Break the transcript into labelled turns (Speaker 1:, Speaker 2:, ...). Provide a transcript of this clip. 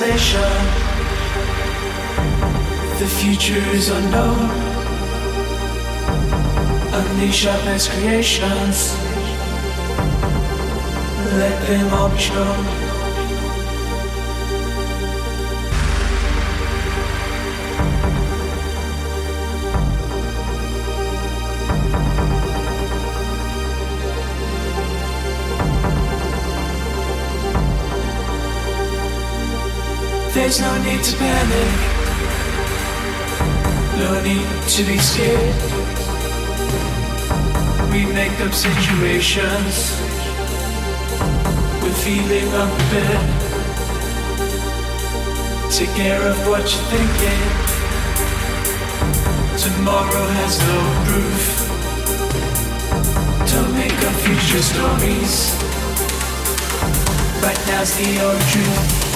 Speaker 1: isolation. The future is unknown. Unleash our best creations let them all be shown. There's no need to panic, no need to be scared. We make up situations with feeling unprepared. Take care of what you're thinking. Tomorrow has no proof. Don't make up future stories. Right now's the only truth.